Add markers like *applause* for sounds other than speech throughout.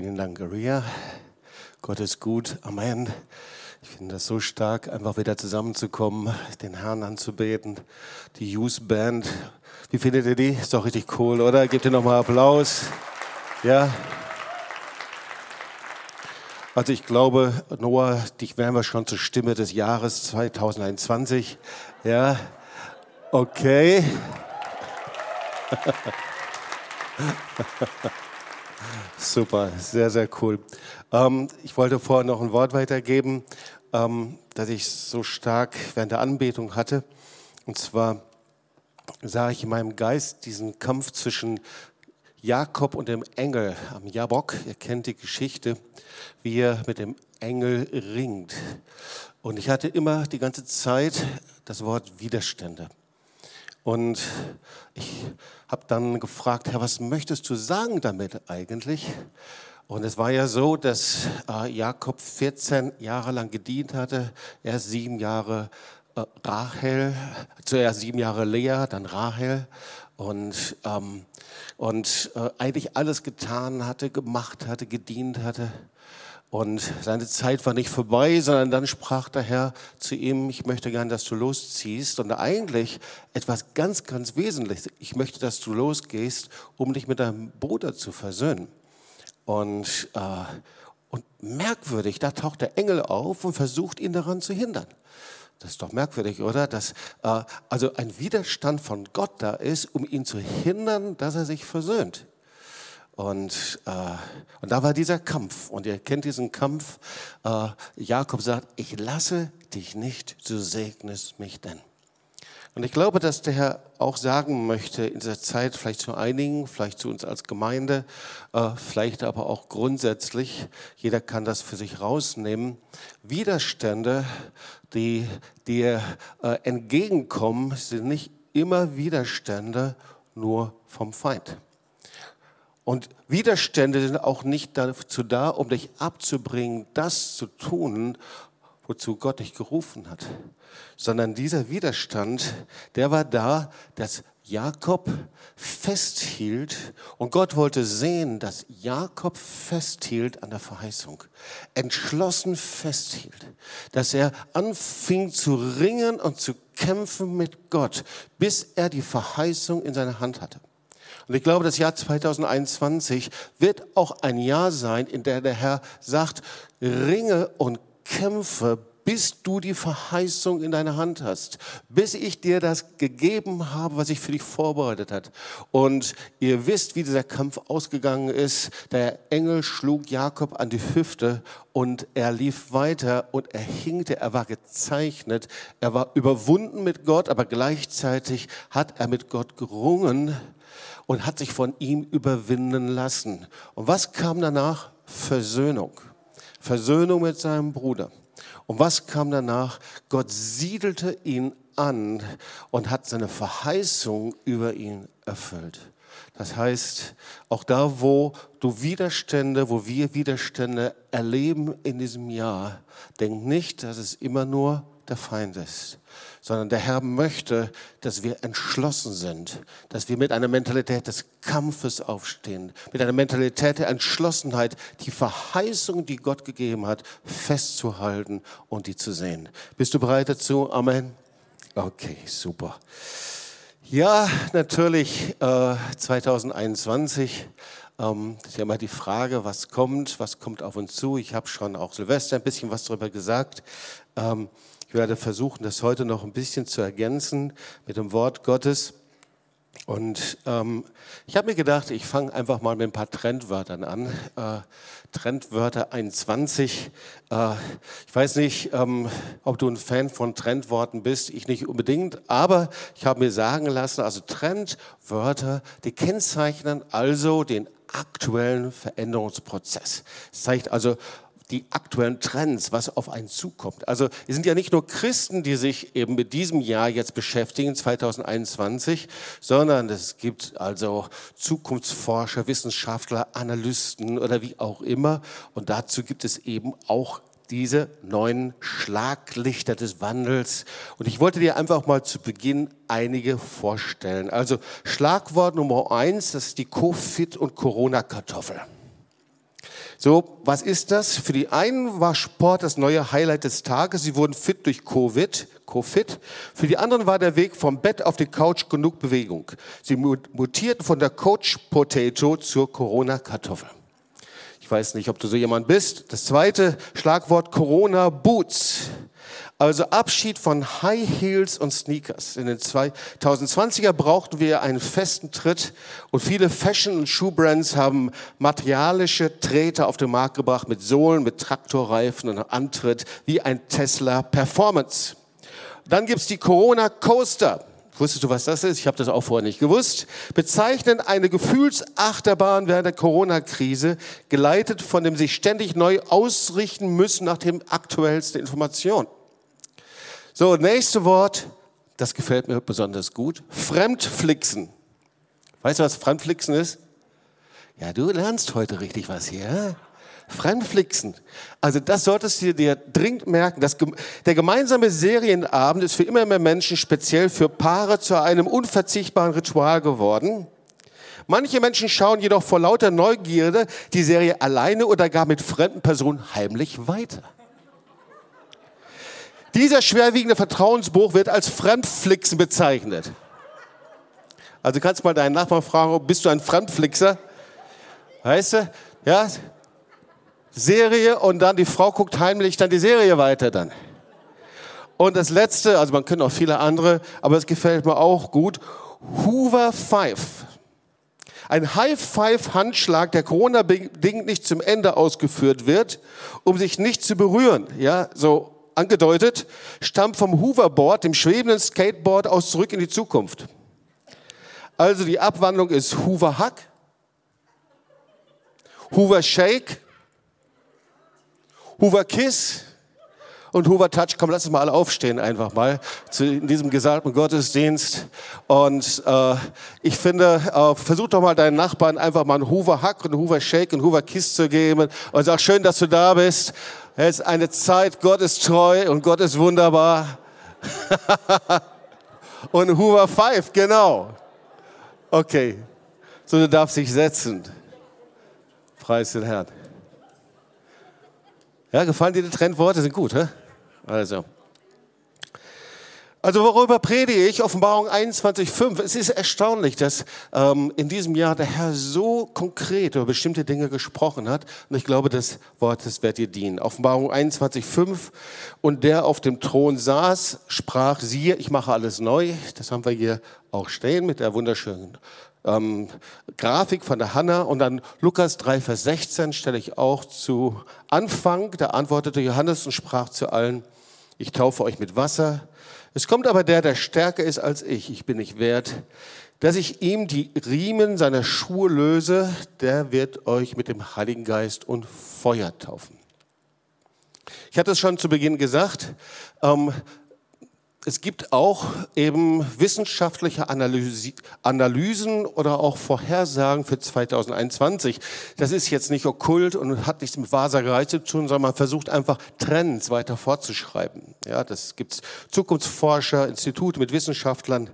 Vielen Dank, Ria. Gott ist gut. Amen. Ich finde das so stark, einfach wieder zusammenzukommen, den Herrn anzubeten. Die Youth Band. Wie findet ihr die? Ist doch richtig cool, oder? Gebt ihr nochmal Applaus. Ja. Also ich glaube, Noah, dich werden wir schon zur Stimme des Jahres 2021. Ja. Okay. *laughs* Super, sehr, sehr cool. Ähm, ich wollte vorher noch ein Wort weitergeben, ähm, das ich so stark während der Anbetung hatte. Und zwar sah ich in meinem Geist diesen Kampf zwischen Jakob und dem Engel am Jabok. Ihr kennt die Geschichte, wie er mit dem Engel ringt. Und ich hatte immer die ganze Zeit das Wort Widerstände. Und ich habe dann gefragt, Herr, was möchtest du sagen damit eigentlich? Und es war ja so, dass äh, Jakob 14 Jahre lang gedient hatte, erst sieben Jahre äh, Rachel, zuerst sieben Jahre Lea, dann Rahel und, ähm, und äh, eigentlich alles getan hatte, gemacht hatte, gedient hatte. Und seine Zeit war nicht vorbei, sondern dann sprach der Herr zu ihm, ich möchte gern, dass du losziehst. Und eigentlich etwas ganz, ganz Wesentliches. Ich möchte, dass du losgehst, um dich mit deinem Bruder zu versöhnen. Und, äh, und merkwürdig, da taucht der Engel auf und versucht ihn daran zu hindern. Das ist doch merkwürdig, oder? Dass äh, also ein Widerstand von Gott da ist, um ihn zu hindern, dass er sich versöhnt. Und, äh, und da war dieser Kampf. Und ihr kennt diesen Kampf. Äh, Jakob sagt, ich lasse dich nicht, du segnest mich denn. Und ich glaube, dass der Herr auch sagen möchte in dieser Zeit, vielleicht zu einigen, vielleicht zu uns als Gemeinde, äh, vielleicht aber auch grundsätzlich, jeder kann das für sich rausnehmen, Widerstände, die dir äh, entgegenkommen, sind nicht immer Widerstände nur vom Feind. Und Widerstände sind auch nicht dazu da, um dich abzubringen, das zu tun, wozu Gott dich gerufen hat, sondern dieser Widerstand, der war da, dass Jakob festhielt. Und Gott wollte sehen, dass Jakob festhielt an der Verheißung, entschlossen festhielt, dass er anfing zu ringen und zu kämpfen mit Gott, bis er die Verheißung in seiner Hand hatte. Und ich glaube, das Jahr 2021 wird auch ein Jahr sein, in der der Herr sagt, ringe und kämpfe, bis du die Verheißung in deiner Hand hast, bis ich dir das gegeben habe, was ich für dich vorbereitet hat. Und ihr wisst, wie dieser Kampf ausgegangen ist. Der Engel schlug Jakob an die Hüfte und er lief weiter und er hinkte, er war gezeichnet, er war überwunden mit Gott, aber gleichzeitig hat er mit Gott gerungen und hat sich von ihm überwinden lassen. Und was kam danach? Versöhnung. Versöhnung mit seinem Bruder. Und was kam danach? Gott siedelte ihn an und hat seine Verheißung über ihn erfüllt. Das heißt, auch da, wo du Widerstände, wo wir Widerstände erleben in diesem Jahr, denk nicht, dass es immer nur der Feind ist, sondern der Herr möchte, dass wir entschlossen sind, dass wir mit einer Mentalität des Kampfes aufstehen, mit einer Mentalität der Entschlossenheit, die Verheißung, die Gott gegeben hat, festzuhalten und die zu sehen. Bist du bereit dazu? Amen. Okay, super. Ja, natürlich äh, 2021 ähm, ist ja immer die Frage, was kommt, was kommt auf uns zu. Ich habe schon auch Silvester ein bisschen was darüber gesagt. Ähm, ich werde versuchen, das heute noch ein bisschen zu ergänzen mit dem Wort Gottes. Und ähm, ich habe mir gedacht, ich fange einfach mal mit ein paar Trendwörtern an. Äh, Trendwörter 21. Äh, ich weiß nicht, ähm, ob du ein Fan von Trendworten bist. Ich nicht unbedingt. Aber ich habe mir sagen lassen, also Trendwörter, die kennzeichnen also den aktuellen Veränderungsprozess. Es zeigt also, die aktuellen Trends, was auf einen zukommt. Also es sind ja nicht nur Christen, die sich eben mit diesem Jahr jetzt beschäftigen, 2021, sondern es gibt also Zukunftsforscher, Wissenschaftler, Analysten oder wie auch immer. Und dazu gibt es eben auch diese neuen Schlaglichter des Wandels. Und ich wollte dir einfach mal zu Beginn einige vorstellen. Also Schlagwort Nummer eins, das ist die Covid- und Corona-Kartoffel. So, was ist das? Für die einen war Sport das neue Highlight des Tages. Sie wurden fit durch Covid, Covid. Für die anderen war der Weg vom Bett auf die Couch genug Bewegung. Sie mutierten von der Coach Potato zur Corona-Kartoffel. Ich weiß nicht, ob du so jemand bist. Das zweite Schlagwort Corona Boots. Also Abschied von High Heels und Sneakers. In den 2020er brauchten wir einen festen Tritt und viele Fashion- und Schuhbrands haben materialische Treter auf den Markt gebracht mit Sohlen, mit Traktorreifen und Antritt wie ein Tesla Performance. Dann gibt's die Corona Coaster. Wusstest du, was das ist? Ich habe das auch vorher nicht gewusst. Bezeichnen eine Gefühlsachterbahn während der Corona-Krise, geleitet von dem sich ständig neu ausrichten müssen nach dem aktuellsten Informationen. So, nächste Wort, das gefällt mir besonders gut. Fremdflixen. Weißt du, was Fremdflixen ist? Ja, du lernst heute richtig was hier. Fremdflixen. Also das solltest du dir dringend merken. Das, der gemeinsame Serienabend ist für immer mehr Menschen, speziell für Paare, zu einem unverzichtbaren Ritual geworden. Manche Menschen schauen jedoch vor lauter Neugierde die Serie alleine oder gar mit fremden Personen heimlich weiter. Dieser schwerwiegende Vertrauensbruch wird als Fremdflixen bezeichnet. Also du kannst mal deinen Nachbarn fragen, bist du ein Fremdflixer? Weißt du? Ja? Serie und dann die Frau guckt heimlich dann die Serie weiter dann. Und das letzte, also man könnte auch viele andere, aber es gefällt mir auch gut, Hoover Five. Ein High-Five-Handschlag, der Corona-bedingt nicht zum Ende ausgeführt wird, um sich nicht zu berühren. Ja, so angedeutet, stammt vom Hoverboard, dem schwebenden Skateboard aus zurück in die Zukunft. Also die Abwandlung ist Hoover Hack, Hoover Shake, Hoover Kiss und Hoover Touch. Komm, lass uns mal alle aufstehen einfach mal zu, in diesem gesalbten Gottesdienst. Und äh, ich finde, äh, versuch doch mal deinen Nachbarn einfach mal einen Hoover Hack und einen Hoover Shake und Hoover Kiss zu geben und sag schön, dass du da bist. Es ist eine Zeit, Gott ist treu und Gott ist wunderbar. *laughs* und Hoover Five, genau. Okay, so du darfst dich setzen. Preis den Herrn. Ja, gefallen dir die Trendworte? Sind gut, hä? Also. Also worüber predige ich? Offenbarung 21.5. Es ist erstaunlich, dass ähm, in diesem Jahr der Herr so konkret über bestimmte Dinge gesprochen hat. Und ich glaube, das Wort, das wird dir dienen. Offenbarung 21.5. Und der auf dem Thron saß, sprach, siehe, ich mache alles neu. Das haben wir hier auch stehen mit der wunderschönen ähm, Grafik von der Hanna. Und dann Lukas 3, Vers 16 stelle ich auch zu Anfang. Da antwortete Johannes und sprach zu allen, ich taufe euch mit Wasser es kommt aber der, der stärker ist als ich. Ich bin nicht wert, dass ich ihm die Riemen seiner Schuhe löse. Der wird euch mit dem Heiligen Geist und Feuer taufen. Ich hatte es schon zu Beginn gesagt. Ähm, es gibt auch eben wissenschaftliche Analyse, Analysen oder auch Vorhersagen für 2021. Das ist jetzt nicht okkult und hat nichts mit Wahrsagerei zu tun, sondern man versucht einfach Trends weiter fortzuschreiben. Ja, das gibt's Zukunftsforscher, Institute mit Wissenschaftlern,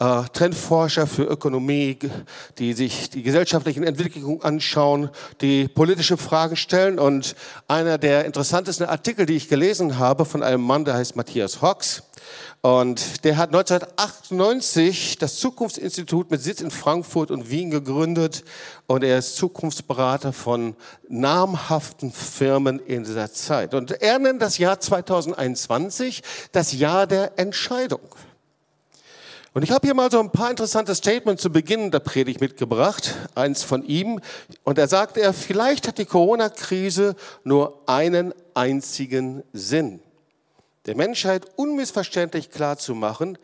äh, Trendforscher für Ökonomie, die sich die gesellschaftlichen Entwicklungen anschauen, die politische Fragen stellen. Und einer der interessantesten Artikel, die ich gelesen habe von einem Mann, der heißt Matthias Hawks, und der hat 1998 das Zukunftsinstitut mit Sitz in Frankfurt und Wien gegründet und er ist Zukunftsberater von namhaften Firmen in dieser Zeit. Und er nennt das Jahr 2021 das Jahr der Entscheidung. Und ich habe hier mal so ein paar interessante Statements zu Beginn der Predigt mitgebracht, eins von ihm. Und da sagt er, vielleicht hat die Corona-Krise nur einen einzigen Sinn der Menschheit unmissverständlich klar zu machen,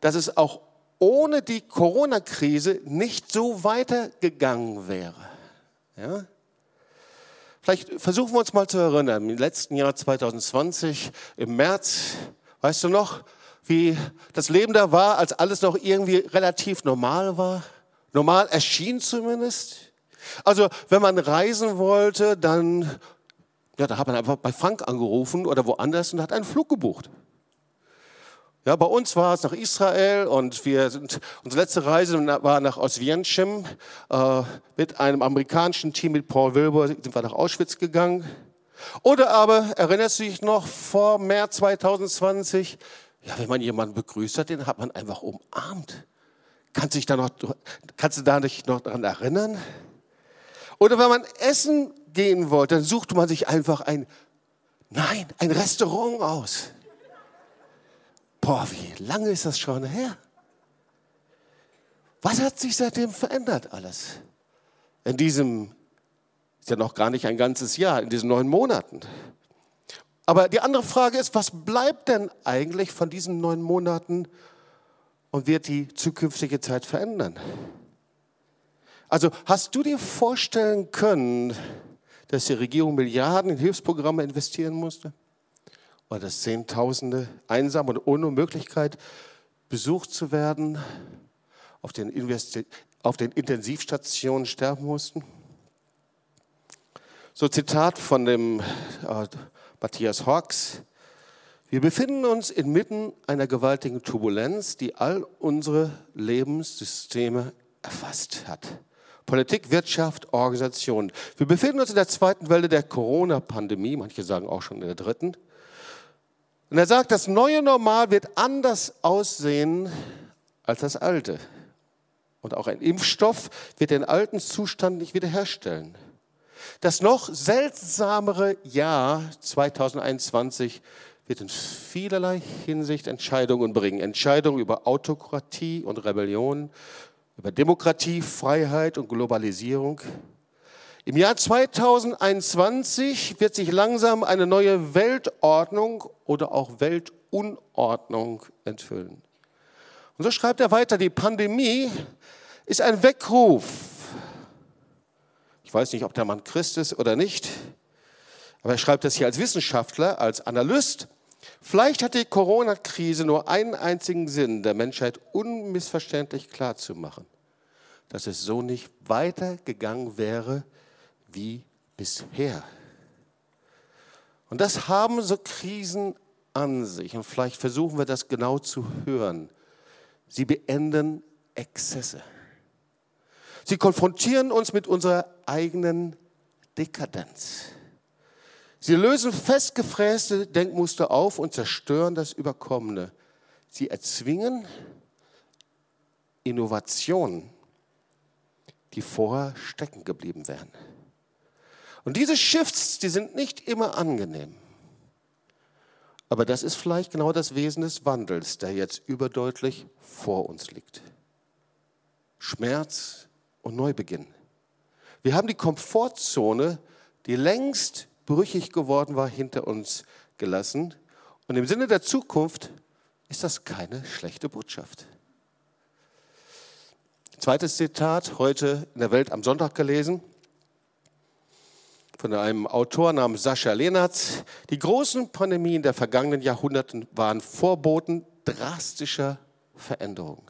dass es auch ohne die Corona-Krise nicht so weitergegangen wäre. Ja? Vielleicht versuchen wir uns mal zu erinnern, im letzten Jahr 2020, im März, weißt du noch, wie das Leben da war, als alles noch irgendwie relativ normal war? Normal erschien zumindest. Also wenn man reisen wollte, dann ja, da hat man einfach bei Frank angerufen oder woanders und hat einen Flug gebucht. Ja, bei uns war es nach Israel und wir sind, unsere letzte Reise war nach Oswiecim. Äh, mit einem amerikanischen Team mit Paul Wilbur sind wir nach Auschwitz gegangen. Oder aber, erinnerst du dich noch, vor März 2020, ja, wenn man jemanden begrüßt hat, den hat man einfach umarmt. Kannst, dich da noch, kannst du da nicht noch daran erinnern? Oder wenn man essen gehen wollte, dann suchte man sich einfach ein, nein, ein Restaurant aus. Boah, wie lange ist das schon her? Was hat sich seitdem verändert alles? In diesem, ist ja noch gar nicht ein ganzes Jahr, in diesen neun Monaten. Aber die andere Frage ist, was bleibt denn eigentlich von diesen neun Monaten und wird die zukünftige Zeit verändern? Also hast du dir vorstellen können, dass die Regierung Milliarden in Hilfsprogramme investieren musste? Oder dass Zehntausende einsam und ohne Möglichkeit besucht zu werden auf den, Investi auf den Intensivstationen sterben mussten? So Zitat von dem äh, Matthias Hawks. Wir befinden uns inmitten einer gewaltigen Turbulenz, die all unsere Lebenssysteme erfasst hat. Politik, Wirtschaft, Organisation. Wir befinden uns in der zweiten Welle der Corona-Pandemie, manche sagen auch schon in der dritten. Und er sagt, das neue Normal wird anders aussehen als das alte. Und auch ein Impfstoff wird den alten Zustand nicht wiederherstellen. Das noch seltsamere Jahr 2021 wird in vielerlei Hinsicht Entscheidungen bringen. Entscheidungen über Autokratie und Rebellion, über Demokratie, Freiheit und Globalisierung. Im Jahr 2021 wird sich langsam eine neue Weltordnung oder auch Weltunordnung enthüllen. Und so schreibt er weiter, die Pandemie ist ein Weckruf. Ich weiß nicht, ob der Mann Christ ist oder nicht, aber er schreibt das hier als Wissenschaftler, als Analyst. Vielleicht hat die Corona-Krise nur einen einzigen Sinn, der Menschheit unmissverständlich klarzumachen, dass es so nicht weitergegangen wäre wie bisher. Und das haben so Krisen an sich. Und vielleicht versuchen wir das genau zu hören. Sie beenden Exzesse. Sie konfrontieren uns mit unserer eigenen Dekadenz. Sie lösen festgefräste Denkmuster auf und zerstören das Überkommene. Sie erzwingen Innovationen, die vorher stecken geblieben wären. Und diese Shifts, die sind nicht immer angenehm. Aber das ist vielleicht genau das Wesen des Wandels, der jetzt überdeutlich vor uns liegt. Schmerz und Neubeginn. Wir haben die Komfortzone, die längst brüchig geworden war, hinter uns gelassen. Und im Sinne der Zukunft ist das keine schlechte Botschaft. Zweites Zitat, heute in der Welt am Sonntag gelesen, von einem Autor namens Sascha Lenartz. Die großen Pandemien der vergangenen Jahrhunderte waren Vorboten drastischer Veränderungen.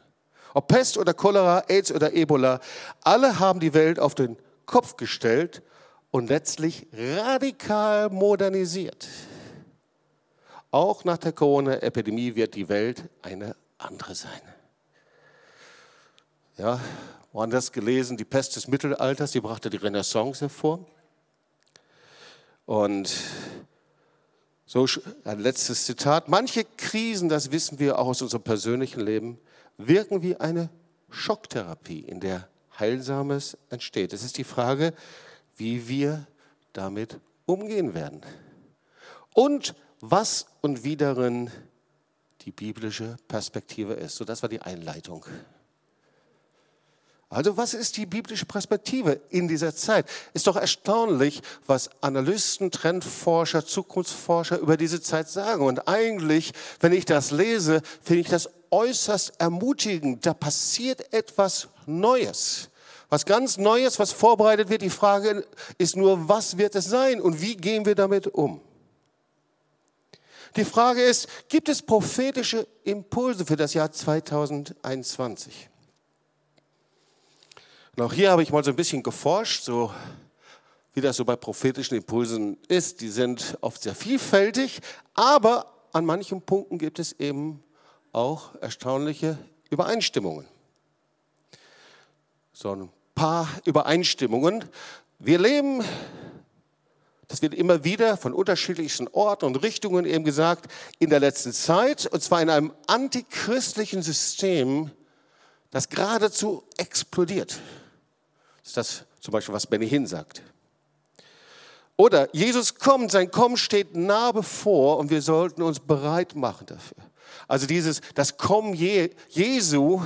Ob Pest oder Cholera, AIDS oder Ebola, alle haben die Welt auf den Kopf gestellt und letztlich radikal modernisiert. Auch nach der Corona-Epidemie wird die Welt eine andere sein. Ja, woanders gelesen, die Pest des Mittelalters, die brachte die Renaissance hervor. Und so ein letztes Zitat. Manche Krisen, das wissen wir auch aus unserem persönlichen Leben, wirken wie eine Schocktherapie, in der Heilsames entsteht. Es ist die Frage, wie wir damit umgehen werden. Und was und wie darin die biblische Perspektive ist. So, das war die Einleitung. Also was ist die biblische Perspektive in dieser Zeit? Ist doch erstaunlich, was Analysten, Trendforscher, Zukunftsforscher über diese Zeit sagen. Und eigentlich, wenn ich das lese, finde ich das äußerst ermutigend. Da passiert etwas Neues. Was ganz Neues, was vorbereitet wird. Die Frage ist nur, was wird es sein und wie gehen wir damit um? Die Frage ist, gibt es prophetische Impulse für das Jahr 2021? Und auch hier habe ich mal so ein bisschen geforscht, so wie das so bei prophetischen Impulsen ist. Die sind oft sehr vielfältig, aber an manchen Punkten gibt es eben auch erstaunliche Übereinstimmungen. So ein paar Übereinstimmungen. Wir leben, das wird immer wieder von unterschiedlichsten Orten und Richtungen eben gesagt, in der letzten Zeit, und zwar in einem antichristlichen System, das geradezu explodiert. Das ist das zum Beispiel, was Benny Hinn sagt. Oder Jesus kommt, sein Kommen steht nah bevor und wir sollten uns bereit machen dafür. Also dieses, das Kommen Jesu,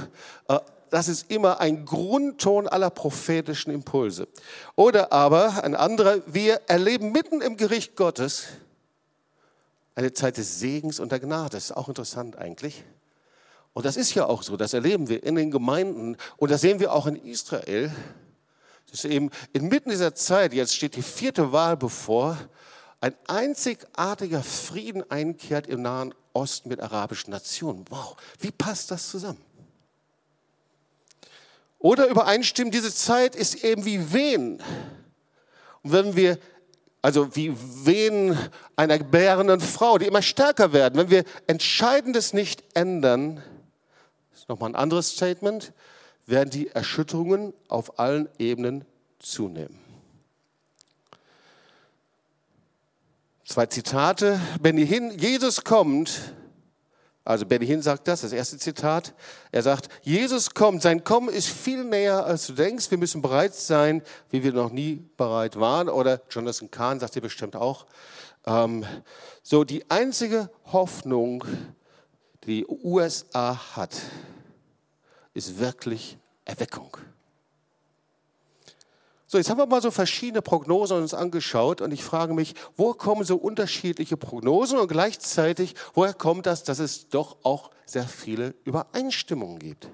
äh, das ist immer ein Grundton aller prophetischen Impulse. Oder aber ein anderer, wir erleben mitten im Gericht Gottes eine Zeit des Segens und der Gnade. Das ist auch interessant eigentlich. Und das ist ja auch so, das erleben wir in den Gemeinden und das sehen wir auch in Israel dass eben inmitten dieser Zeit, jetzt steht die vierte Wahl bevor, ein einzigartiger Frieden einkehrt im Nahen Osten mit arabischen Nationen. Wow, wie passt das zusammen? Oder übereinstimmen, diese Zeit ist eben wie Wehen. Und wenn wir, also wie Wehen einer gebärenden Frau, die immer stärker werden, wenn wir Entscheidendes nicht ändern, ist nochmal ein anderes Statement, werden die Erschütterungen auf allen Ebenen zunehmen. Zwei Zitate. Benny Hinn, Jesus kommt, also Benny Hinn sagt das, das erste Zitat. Er sagt, Jesus kommt, sein Kommen ist viel näher, als du denkst. Wir müssen bereit sein, wie wir noch nie bereit waren. Oder Jonathan Kahn sagt dir bestimmt auch. Ähm, so, die einzige Hoffnung, die die USA hat, ist wirklich Erweckung. So, jetzt haben wir mal so verschiedene Prognosen uns angeschaut und ich frage mich, wo kommen so unterschiedliche Prognosen und gleichzeitig, woher kommt das, dass es doch auch sehr viele Übereinstimmungen gibt?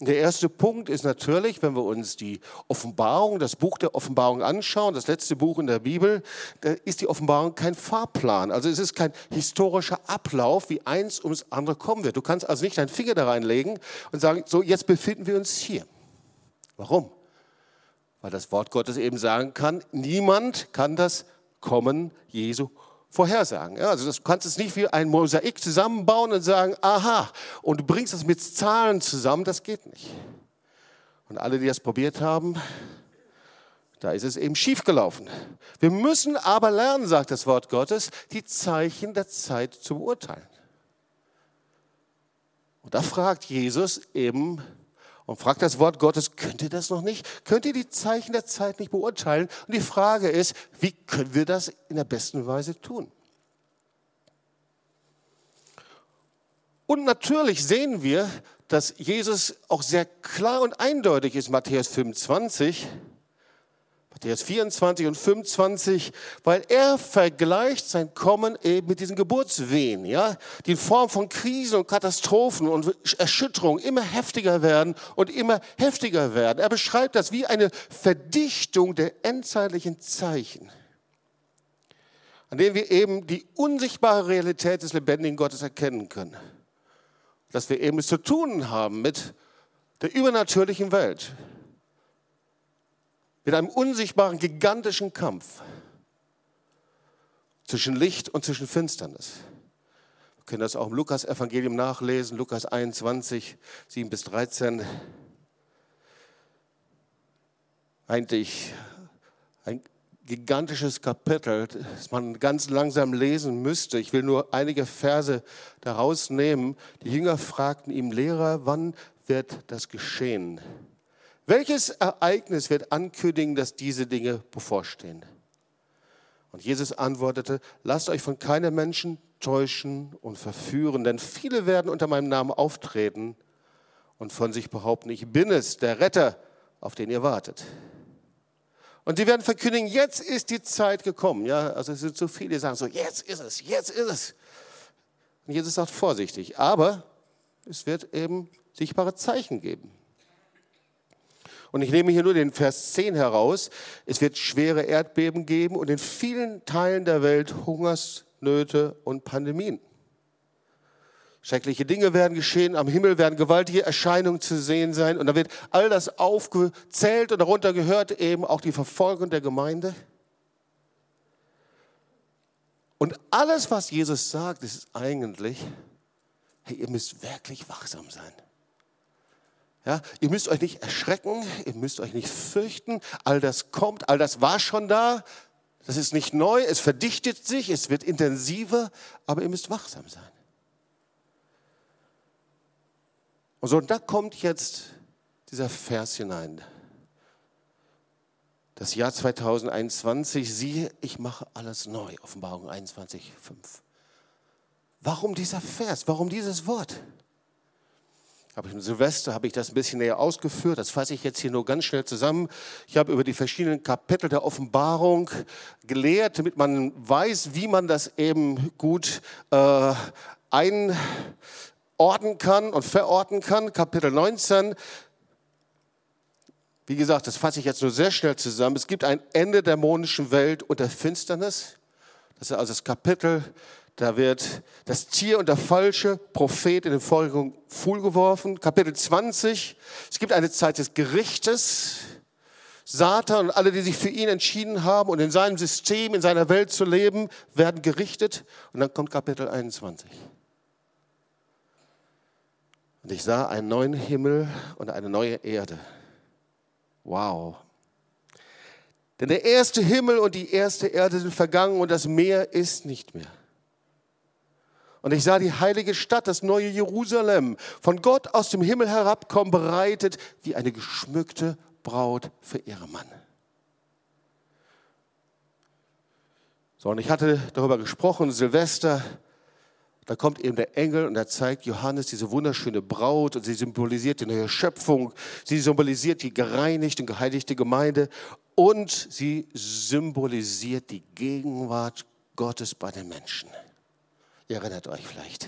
Der erste Punkt ist natürlich, wenn wir uns die Offenbarung, das Buch der Offenbarung anschauen, das letzte Buch in der Bibel, da ist die Offenbarung kein Fahrplan. Also es ist kein historischer Ablauf, wie eins ums andere kommen wird. Du kannst also nicht deinen Finger da reinlegen und sagen, so jetzt befinden wir uns hier. Warum? Weil das Wort Gottes eben sagen kann, niemand kann das Kommen Jesu vorhersagen. Ja, also du kannst es nicht wie ein Mosaik zusammenbauen und sagen, aha, und du bringst das mit Zahlen zusammen, das geht nicht. Und alle, die das probiert haben, da ist es eben schiefgelaufen. Wir müssen aber lernen, sagt das Wort Gottes, die Zeichen der Zeit zu beurteilen. Und da fragt Jesus eben und fragt das Wort Gottes, könnt ihr das noch nicht? Könnt ihr die Zeichen der Zeit nicht beurteilen? Und die Frage ist, wie können wir das in der besten Weise tun? Und natürlich sehen wir, dass Jesus auch sehr klar und eindeutig ist, Matthäus 25, Matthäus 24 und 25, weil er vergleicht sein Kommen eben mit diesen Geburtswehen, ja, die in Form von Krisen und Katastrophen und Erschütterungen immer heftiger werden und immer heftiger werden. Er beschreibt das wie eine Verdichtung der endzeitlichen Zeichen, an denen wir eben die unsichtbare Realität des lebendigen Gottes erkennen können. Dass wir eben es zu tun haben mit der übernatürlichen Welt, mit einem unsichtbaren, gigantischen Kampf zwischen Licht und zwischen Finsternis. Wir können das auch im Lukas-Evangelium nachlesen, Lukas 21, 7 bis 13. Eigentlich ein gigantisches Kapitel, das man ganz langsam lesen müsste. Ich will nur einige Verse daraus nehmen. Die Jünger fragten ihm, Lehrer, wann wird das geschehen? Welches Ereignis wird ankündigen, dass diese Dinge bevorstehen? Und Jesus antwortete, lasst euch von keinem Menschen täuschen und verführen, denn viele werden unter meinem Namen auftreten und von sich behaupten, ich bin es, der Retter, auf den ihr wartet. Und sie werden verkündigen, jetzt ist die Zeit gekommen. Ja, also es sind so viele, die sagen so, jetzt ist es, jetzt ist es. Und Jesus sagt vorsichtig, aber es wird eben sichtbare Zeichen geben. Und ich nehme hier nur den Vers 10 heraus. Es wird schwere Erdbeben geben und in vielen Teilen der Welt Hungersnöte und Pandemien. Schreckliche Dinge werden geschehen, am Himmel werden gewaltige Erscheinungen zu sehen sein und da wird all das aufgezählt und darunter gehört eben auch die Verfolgung der Gemeinde. Und alles, was Jesus sagt, ist eigentlich hey, ihr müsst wirklich wachsam sein. Ja, ihr müsst euch nicht erschrecken, ihr müsst euch nicht fürchten. All das kommt, all das war schon da. Das ist nicht neu, es verdichtet sich, es wird intensiver, aber ihr müsst wachsam sein. Und so, und da kommt jetzt dieser Vers hinein. Das Jahr 2021, siehe, ich mache alles neu. Offenbarung 21, 5. Warum dieser Vers? Warum dieses Wort? Aber im Silvester habe ich das ein bisschen näher ausgeführt. Das fasse ich jetzt hier nur ganz schnell zusammen. Ich habe über die verschiedenen Kapitel der Offenbarung gelehrt, damit man weiß, wie man das eben gut äh, einordnen kann und verorten kann. Kapitel 19. Wie gesagt, das fasse ich jetzt nur sehr schnell zusammen. Es gibt ein Ende der dämonischen Welt und der Finsternis. Das ist also das Kapitel da wird das Tier und der falsche Prophet in den Fuhl geworfen. Kapitel 20. Es gibt eine Zeit des Gerichtes. Satan und alle, die sich für ihn entschieden haben und in seinem System, in seiner Welt zu leben, werden gerichtet. Und dann kommt Kapitel 21. Und ich sah einen neuen Himmel und eine neue Erde. Wow. Denn der erste Himmel und die erste Erde sind vergangen und das Meer ist nicht mehr. Und ich sah die heilige Stadt, das neue Jerusalem, von Gott aus dem Himmel herabkommen, bereitet wie eine geschmückte Braut für ihren Mann. So, und ich hatte darüber gesprochen, Silvester, da kommt eben der Engel und er zeigt Johannes diese wunderschöne Braut und sie symbolisiert die neue Schöpfung, sie symbolisiert die gereinigte und geheiligte Gemeinde und sie symbolisiert die Gegenwart Gottes bei den Menschen. Ihr erinnert euch vielleicht.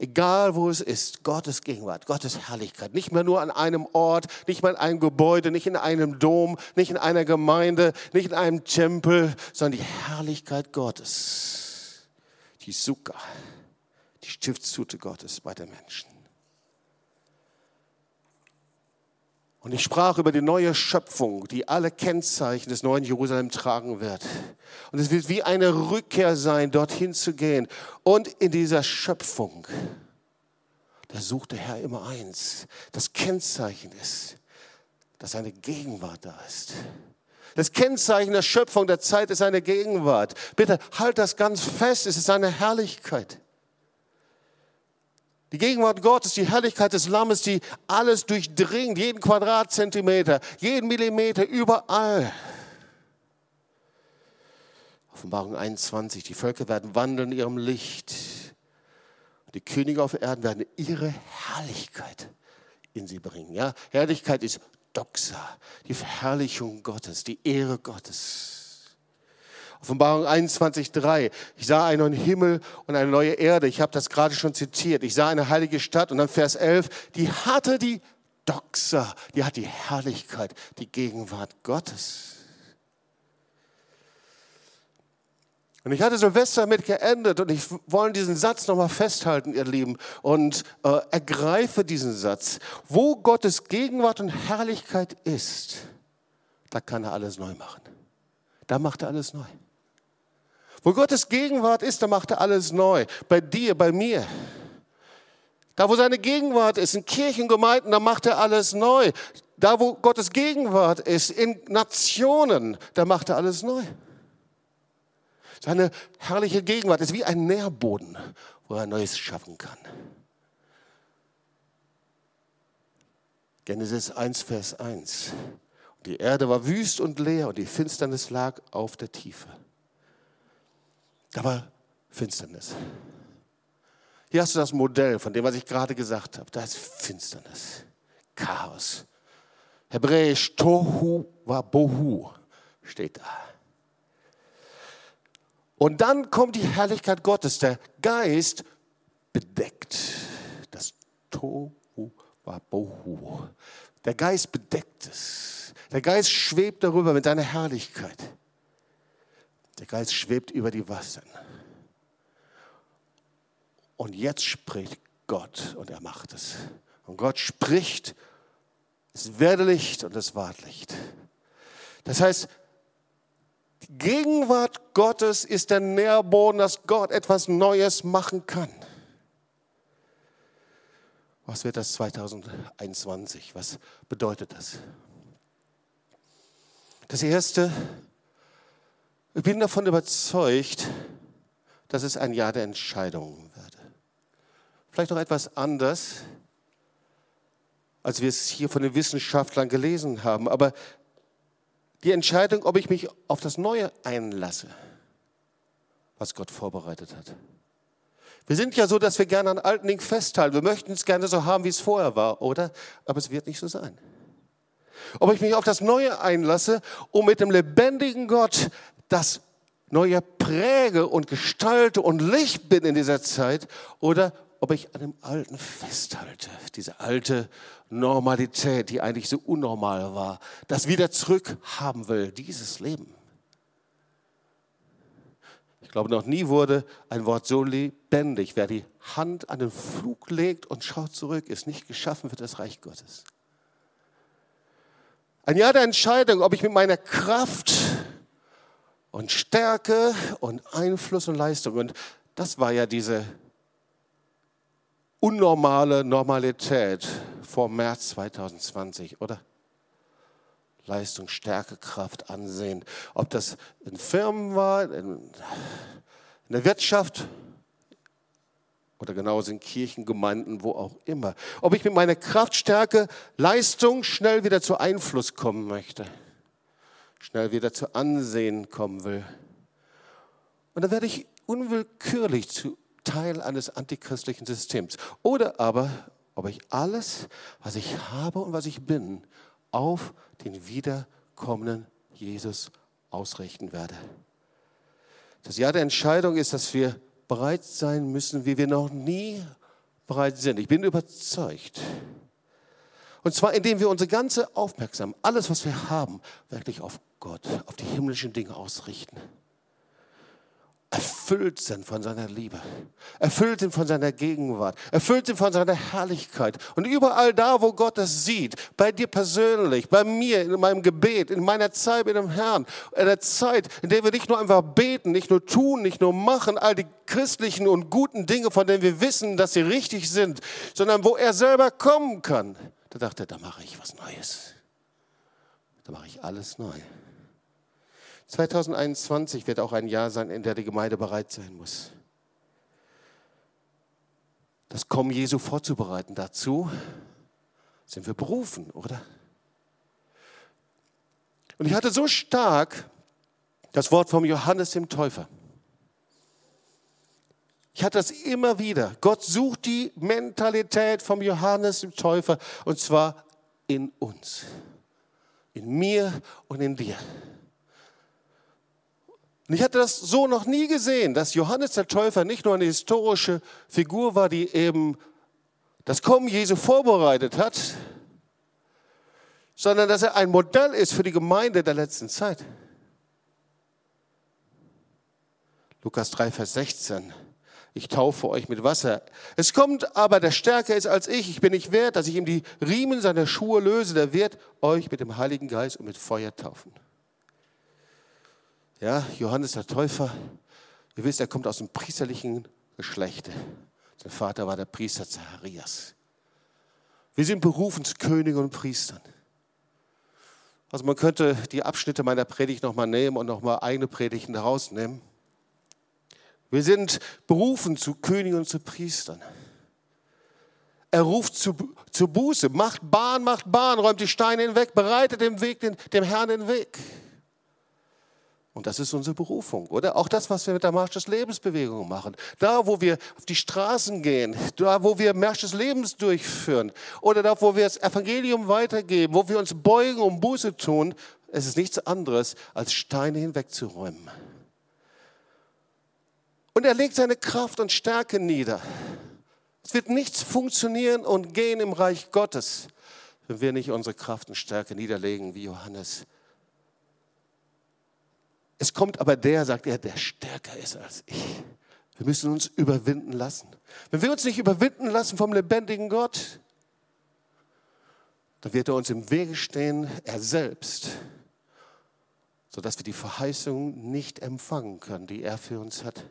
Egal wo es ist, Gottes Gegenwart, Gottes Herrlichkeit. Nicht mehr nur an einem Ort, nicht mehr in einem Gebäude, nicht in einem Dom, nicht in einer Gemeinde, nicht in einem Tempel, sondern die Herrlichkeit Gottes. Die Sukkah, die Stiftshute Gottes bei den Menschen. Und ich sprach über die neue Schöpfung, die alle Kennzeichen des neuen Jerusalem tragen wird. Und es wird wie eine Rückkehr sein, dorthin zu gehen. Und in dieser Schöpfung, da sucht der Herr immer eins. Das Kennzeichen ist, dass seine Gegenwart da ist. Das Kennzeichen der Schöpfung der Zeit ist seine Gegenwart. Bitte halt das ganz fest, es ist seine Herrlichkeit. Die Gegenwart Gottes, die Herrlichkeit des Lammes, die alles durchdringt, jeden Quadratzentimeter, jeden Millimeter, überall. Offenbarung 21, die Völker werden wandeln in ihrem Licht. Die Könige auf Erden werden ihre Herrlichkeit in sie bringen. Ja? Herrlichkeit ist Doxa, die Verherrlichung Gottes, die Ehre Gottes. Offenbarung 21.3. Ich sah einen neuen Himmel und eine neue Erde. Ich habe das gerade schon zitiert. Ich sah eine heilige Stadt und dann Vers 11. Die hatte die Doxa, die hat die Herrlichkeit, die Gegenwart Gottes. Und ich hatte Silvester damit geendet und ich wollte diesen Satz nochmal festhalten, ihr Lieben, und äh, ergreife diesen Satz. Wo Gottes Gegenwart und Herrlichkeit ist, da kann er alles neu machen. Da macht er alles neu. Wo Gottes Gegenwart ist, da macht er alles neu. Bei dir, bei mir. Da, wo seine Gegenwart ist, in Kirchengemeinden, da macht er alles neu. Da, wo Gottes Gegenwart ist, in Nationen, da macht er alles neu. Seine herrliche Gegenwart ist wie ein Nährboden, wo er Neues schaffen kann. Genesis 1, Vers 1. Die Erde war wüst und leer und die Finsternis lag auf der Tiefe. Da war Finsternis. Hier hast du das Modell von dem, was ich gerade gesagt habe. Da ist Finsternis, Chaos. Hebräisch Tohu wa Bohu steht da. Und dann kommt die Herrlichkeit Gottes. Der Geist bedeckt das Tohu wa Bohu. Der Geist bedeckt es. Der Geist schwebt darüber mit seiner Herrlichkeit. Der Geist schwebt über die Wasser. Und jetzt spricht Gott und er macht es. Und Gott spricht, es werde Licht und es ward Licht. Das heißt, die Gegenwart Gottes ist der Nährboden, dass Gott etwas Neues machen kann. Was wird das 2021? Was bedeutet das? Das Erste, ich bin davon überzeugt, dass es ein Jahr der Entscheidungen wird. Vielleicht noch etwas anders, als wir es hier von den Wissenschaftlern gelesen haben. Aber die Entscheidung, ob ich mich auf das Neue einlasse, was Gott vorbereitet hat. Wir sind ja so, dass wir gerne an alten Dingen festhalten. Wir möchten es gerne so haben, wie es vorher war, oder? Aber es wird nicht so sein. Ob ich mich auf das Neue einlasse, um mit dem lebendigen Gott das Neue präge und gestalte und Licht bin in dieser Zeit, oder ob ich an dem Alten festhalte, diese alte Normalität, die eigentlich so unnormal war, das wieder zurückhaben will, dieses Leben. Ich glaube, noch nie wurde ein Wort so lebendig. Wer die Hand an den Flug legt und schaut zurück, ist nicht geschaffen für das Reich Gottes. Ein Jahr der Entscheidung, ob ich mit meiner Kraft und Stärke und Einfluss und Leistung, und das war ja diese unnormale Normalität vor März 2020, oder? Leistung, Stärke, Kraft, Ansehen. Ob das in Firmen war, in, der Wirtschaft oder genauso in Kirchen, Gemeinden, wo auch immer. Ob ich mit meiner Kraft, Stärke, Leistung schnell wieder zu Einfluss kommen möchte, schnell wieder zu Ansehen kommen will. Und dann werde ich unwillkürlich zu Teil eines antichristlichen Systems. Oder aber, ob ich alles, was ich habe und was ich bin, auf den wiederkommenden Jesus ausrichten werde. Das Jahr der Entscheidung ist, dass wir bereit sein müssen, wie wir noch nie bereit sind. Ich bin überzeugt. Und zwar, indem wir unsere ganze Aufmerksamkeit, alles, was wir haben, wirklich auf Gott, auf die himmlischen Dinge ausrichten. Erfüllt sind von seiner Liebe, erfüllt sind von seiner Gegenwart, erfüllt sind von seiner Herrlichkeit. Und überall da, wo Gott das sieht, bei dir persönlich, bei mir, in meinem Gebet, in meiner Zeit mit dem Herrn, in der Zeit, in der wir nicht nur einfach beten, nicht nur tun, nicht nur machen, all die christlichen und guten Dinge, von denen wir wissen, dass sie richtig sind, sondern wo er selber kommen kann, da dachte er, da mache ich was Neues. Da mache ich alles neu. 2021 wird auch ein Jahr sein, in der die Gemeinde bereit sein muss. Das Kommen Jesu vorzubereiten. Dazu sind wir berufen, oder? Und ich hatte so stark das Wort vom Johannes dem Täufer. Ich hatte das immer wieder. Gott sucht die Mentalität vom Johannes dem Täufer und zwar in uns, in mir und in dir. Und ich hatte das so noch nie gesehen, dass Johannes der Täufer nicht nur eine historische Figur war, die eben das Kommen Jesu vorbereitet hat, sondern dass er ein Modell ist für die Gemeinde der letzten Zeit. Lukas 3, Vers 16. Ich taufe euch mit Wasser. Es kommt aber, der stärker ist als ich. Ich bin nicht wert, dass ich ihm die Riemen seiner Schuhe löse. Der wird euch mit dem Heiligen Geist und mit Feuer taufen. Ja, Johannes der Täufer, ihr wisst, er kommt aus dem priesterlichen Geschlecht. Sein Vater war der Priester Zacharias. Wir sind berufen zu Königen und Priestern. Also man könnte die Abschnitte meiner Predigt nochmal nehmen und nochmal eigene Predigten daraus nehmen. Wir sind berufen zu Königen und zu Priestern. Er ruft zu, zu Buße, macht Bahn, macht Bahn, räumt die Steine hinweg, bereitet dem, Weg, den, dem Herrn den Weg. Und das ist unsere Berufung, oder? Auch das, was wir mit der Marsch des Lebensbewegung machen. Da, wo wir auf die Straßen gehen, da, wo wir Marsch des Lebens durchführen, oder da, wo wir das Evangelium weitergeben, wo wir uns beugen und Buße tun, es ist nichts anderes, als Steine hinwegzuräumen. Und er legt seine Kraft und Stärke nieder. Es wird nichts funktionieren und gehen im Reich Gottes, wenn wir nicht unsere Kraft und Stärke niederlegen, wie Johannes es kommt aber der, sagt er, der stärker ist als ich. Wir müssen uns überwinden lassen. Wenn wir uns nicht überwinden lassen vom lebendigen Gott, dann wird er uns im Wege stehen, er selbst, sodass wir die Verheißung nicht empfangen können, die er für uns hat.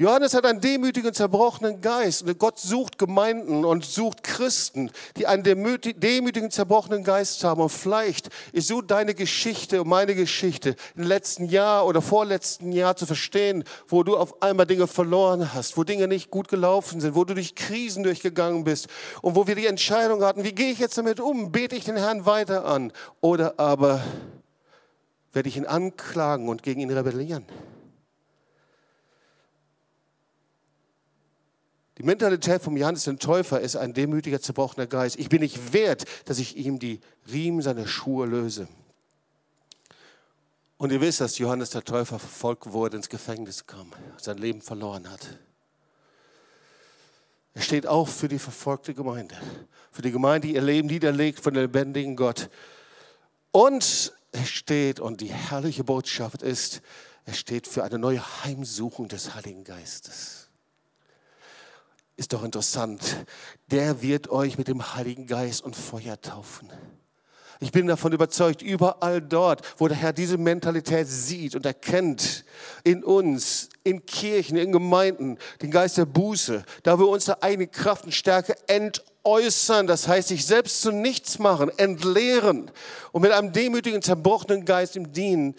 Johannes hat einen demütigen, zerbrochenen Geist. Und Gott sucht Gemeinden und sucht Christen, die einen demütigen, zerbrochenen Geist haben. Und vielleicht ist so deine Geschichte und meine Geschichte im letzten Jahr oder vorletzten Jahr zu verstehen, wo du auf einmal Dinge verloren hast, wo Dinge nicht gut gelaufen sind, wo du durch Krisen durchgegangen bist und wo wir die Entscheidung hatten, wie gehe ich jetzt damit um? Bete ich den Herrn weiter an? Oder aber werde ich ihn anklagen und gegen ihn rebellieren? Die Mentalität vom Johannes den Täufer ist ein demütiger, zerbrochener Geist. Ich bin nicht wert, dass ich ihm die Riemen seiner Schuhe löse. Und ihr wisst, dass Johannes der Täufer verfolgt wurde, ins Gefängnis kam, sein Leben verloren hat. Er steht auch für die verfolgte Gemeinde, für die Gemeinde, die ihr Leben niederlegt von dem lebendigen Gott. Und er steht, und die herrliche Botschaft ist, er steht für eine neue Heimsuchung des Heiligen Geistes. Ist doch interessant. Der wird euch mit dem Heiligen Geist und Feuer taufen. Ich bin davon überzeugt, überall dort, wo der Herr diese Mentalität sieht und erkennt, in uns, in Kirchen, in Gemeinden, den Geist der Buße, da wir unsere eigene Kraft und Stärke entäußern, das heißt, sich selbst zu nichts machen, entleeren und mit einem demütigen, zerbrochenen Geist im Dienen,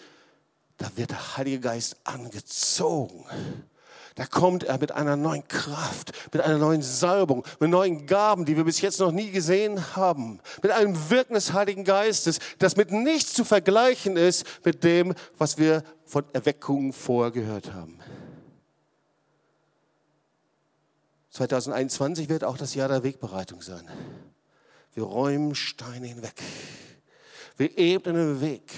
da wird der Heilige Geist angezogen da kommt er mit einer neuen Kraft, mit einer neuen Salbung, mit neuen Gaben, die wir bis jetzt noch nie gesehen haben, mit einem Wirken des Heiligen Geistes, das mit nichts zu vergleichen ist mit dem, was wir von Erweckung vorher gehört haben. 2021 wird auch das Jahr der Wegbereitung sein. Wir räumen Steine hinweg. Wir ebnen den Weg.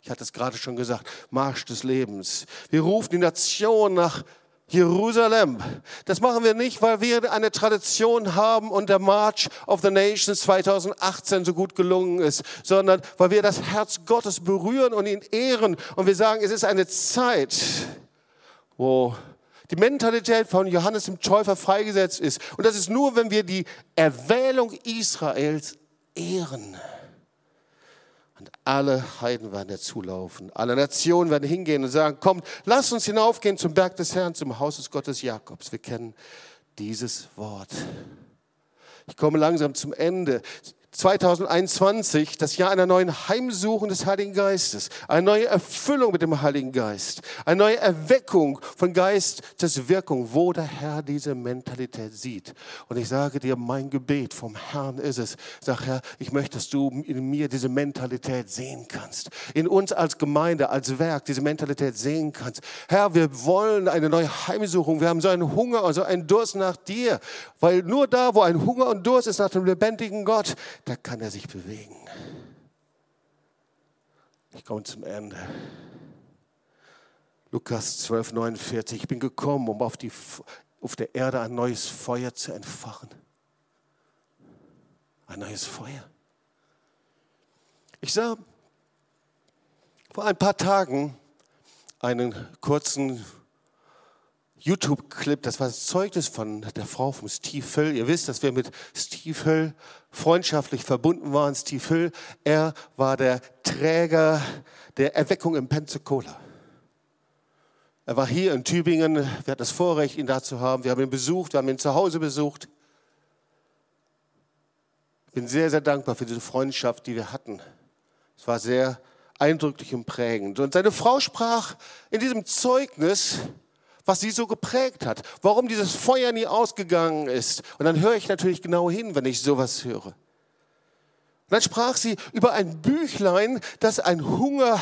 Ich hatte es gerade schon gesagt, Marsch des Lebens. Wir rufen die Nation nach Jerusalem. Das machen wir nicht, weil wir eine Tradition haben und der March of the Nations 2018 so gut gelungen ist, sondern weil wir das Herz Gottes berühren und ihn ehren und wir sagen, es ist eine Zeit, wo die Mentalität von Johannes dem Täufer freigesetzt ist. Und das ist nur, wenn wir die Erwählung Israels ehren. Und alle Heiden werden dazulaufen. Alle Nationen werden hingehen und sagen, kommt, lasst uns hinaufgehen zum Berg des Herrn, zum Haus des Gottes Jakobs. Wir kennen dieses Wort. Ich komme langsam zum Ende. 2021, das Jahr einer neuen Heimsuchung des Heiligen Geistes, eine neue Erfüllung mit dem Heiligen Geist, eine neue Erweckung von Geist des Wirkung, wo der Herr diese Mentalität sieht. Und ich sage dir, mein Gebet vom Herrn ist es, sag Herr, ich möchte, dass du in mir diese Mentalität sehen kannst, in uns als Gemeinde, als Werk diese Mentalität sehen kannst. Herr, wir wollen eine neue Heimsuchung, wir haben so einen Hunger, also einen Durst nach dir, weil nur da, wo ein Hunger und Durst ist nach dem lebendigen Gott, da kann er sich bewegen. Ich komme zum Ende. Lukas 12, 49. Ich bin gekommen, um auf, die, auf der Erde ein neues Feuer zu entfachen. Ein neues Feuer. Ich sah vor ein paar Tagen einen kurzen YouTube-Clip, das war das Zeugnis von der Frau von Steve Hill. Ihr wisst, dass wir mit Steve Hill freundschaftlich verbunden waren. Steve Hill, er war der Träger der Erweckung in Pensacola. Er war hier in Tübingen. Wir hatten das Vorrecht, ihn da zu haben. Wir haben ihn besucht, wir haben ihn zu Hause besucht. Ich bin sehr, sehr dankbar für diese Freundschaft, die wir hatten. Es war sehr eindrücklich und prägend. Und seine Frau sprach in diesem Zeugnis, was sie so geprägt hat, warum dieses Feuer nie ausgegangen ist. Und dann höre ich natürlich genau hin, wenn ich sowas höre. Und dann sprach sie über ein Büchlein, das einen Hunger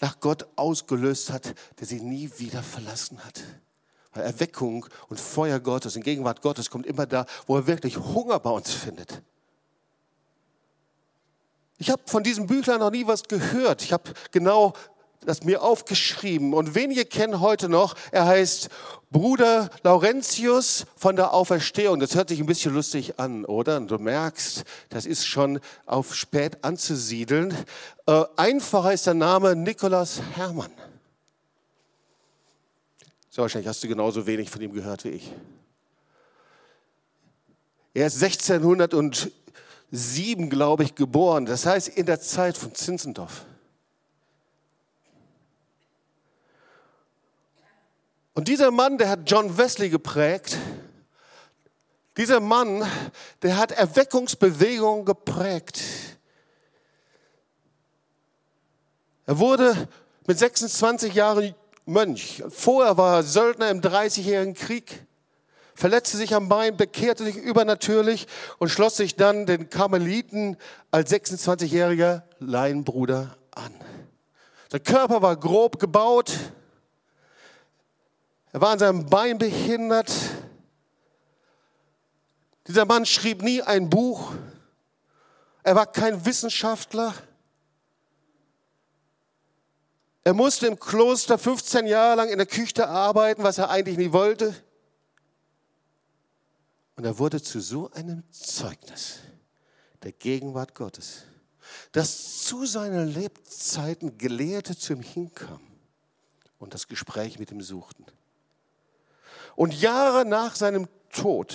nach Gott ausgelöst hat, der sie nie wieder verlassen hat. Weil Erweckung und Feuer Gottes in Gegenwart Gottes kommt immer da, wo er wirklich Hunger bei uns findet. Ich habe von diesem Büchlein noch nie was gehört. Ich habe genau das mir aufgeschrieben. Und wenige kennen heute noch, er heißt Bruder Laurentius von der Auferstehung. Das hört sich ein bisschen lustig an, oder? Und du merkst, das ist schon auf spät anzusiedeln. Äh, einfacher ist der Name Nikolaus Hermann. So, wahrscheinlich hast du genauso wenig von ihm gehört wie ich. Er ist 1607, glaube ich, geboren. Das heißt, in der Zeit von Zinzendorf. Und dieser Mann, der hat John Wesley geprägt. Dieser Mann, der hat Erweckungsbewegungen geprägt. Er wurde mit 26 Jahren Mönch. Vorher war er Söldner im 30-jährigen Krieg, verletzte sich am Bein, bekehrte sich übernatürlich und schloss sich dann den Karmeliten als 26-jähriger Laienbruder an. Sein Körper war grob gebaut, er war an seinem Bein behindert. Dieser Mann schrieb nie ein Buch. Er war kein Wissenschaftler. Er musste im Kloster 15 Jahre lang in der Küche arbeiten, was er eigentlich nie wollte. Und er wurde zu so einem Zeugnis der Gegenwart Gottes, dass zu seinen Lebzeiten Gelehrte zu ihm hinkamen und das Gespräch mit ihm suchten. Und Jahre nach seinem Tod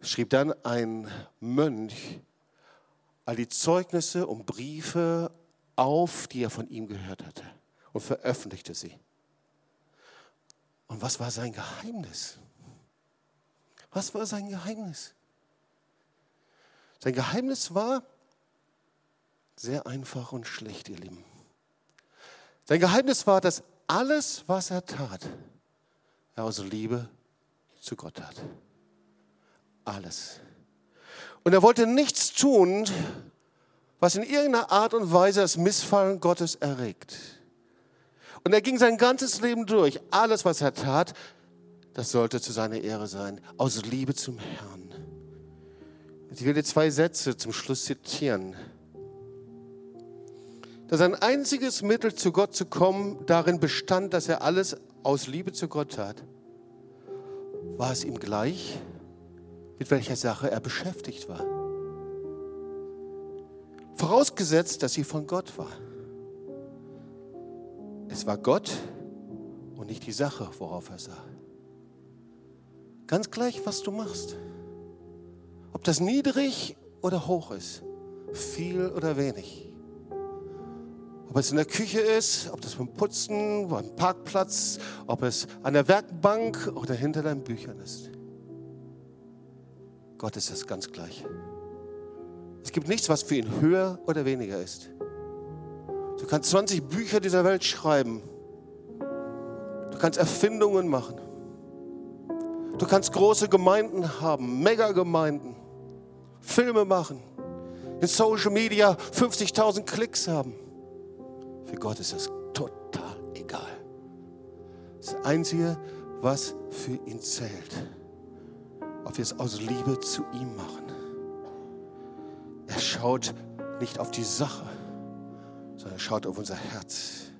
schrieb dann ein Mönch all die Zeugnisse und Briefe auf, die er von ihm gehört hatte und veröffentlichte sie. Und was war sein Geheimnis? Was war sein Geheimnis? Sein Geheimnis war sehr einfach und schlecht, ihr Lieben. Sein Geheimnis war, dass alles, was er tat, aus Liebe zu Gott hat. Alles. Und er wollte nichts tun, was in irgendeiner Art und Weise das Missfallen Gottes erregt. Und er ging sein ganzes Leben durch. Alles, was er tat, das sollte zu seiner Ehre sein, aus Liebe zum Herrn. Ich will dir zwei Sätze zum Schluss zitieren. Dass ein einziges Mittel, zu Gott zu kommen, darin bestand, dass er alles aus Liebe zu Gott tat, war es ihm gleich, mit welcher Sache er beschäftigt war. Vorausgesetzt, dass sie von Gott war. Es war Gott und nicht die Sache, worauf er sah. Ganz gleich, was du machst. Ob das niedrig oder hoch ist, viel oder wenig. Ob es in der Küche ist, ob das beim Putzen, beim Parkplatz, ob es an der Werkbank oder hinter deinen Büchern ist. Gott ist das ganz gleich. Es gibt nichts, was für ihn höher oder weniger ist. Du kannst 20 Bücher dieser Welt schreiben. Du kannst Erfindungen machen. Du kannst große Gemeinden haben, Megagemeinden, Filme machen, in Social Media 50.000 Klicks haben. Für Gott ist das total egal. Das Einzige, was für ihn zählt, ob wir es aus Liebe zu ihm machen. Er schaut nicht auf die Sache, sondern er schaut auf unser Herz.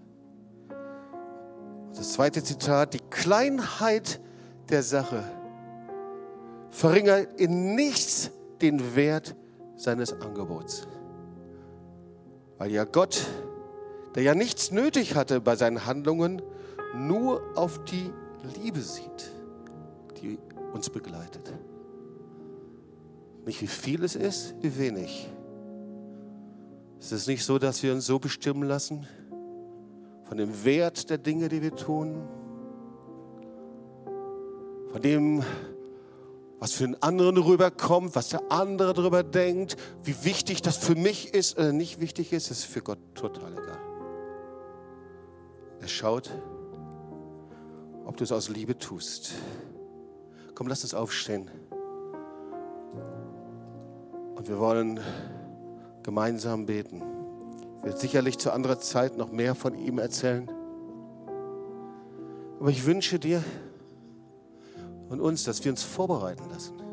Das zweite Zitat, die Kleinheit der Sache verringert in nichts den Wert seines Angebots. Weil ja Gott der ja nichts nötig hatte bei seinen Handlungen, nur auf die Liebe sieht, die uns begleitet. Nicht wie viel es ist, wie wenig. Es ist nicht so, dass wir uns so bestimmen lassen von dem Wert der Dinge, die wir tun, von dem, was für einen anderen rüberkommt, was der andere darüber denkt, wie wichtig das für mich ist oder nicht wichtig ist, ist für Gott total egal. Er schaut, ob du es aus Liebe tust. Komm, lass uns aufstehen. Und wir wollen gemeinsam beten. Ich werde sicherlich zu anderer Zeit noch mehr von ihm erzählen. Aber ich wünsche dir und uns, dass wir uns vorbereiten lassen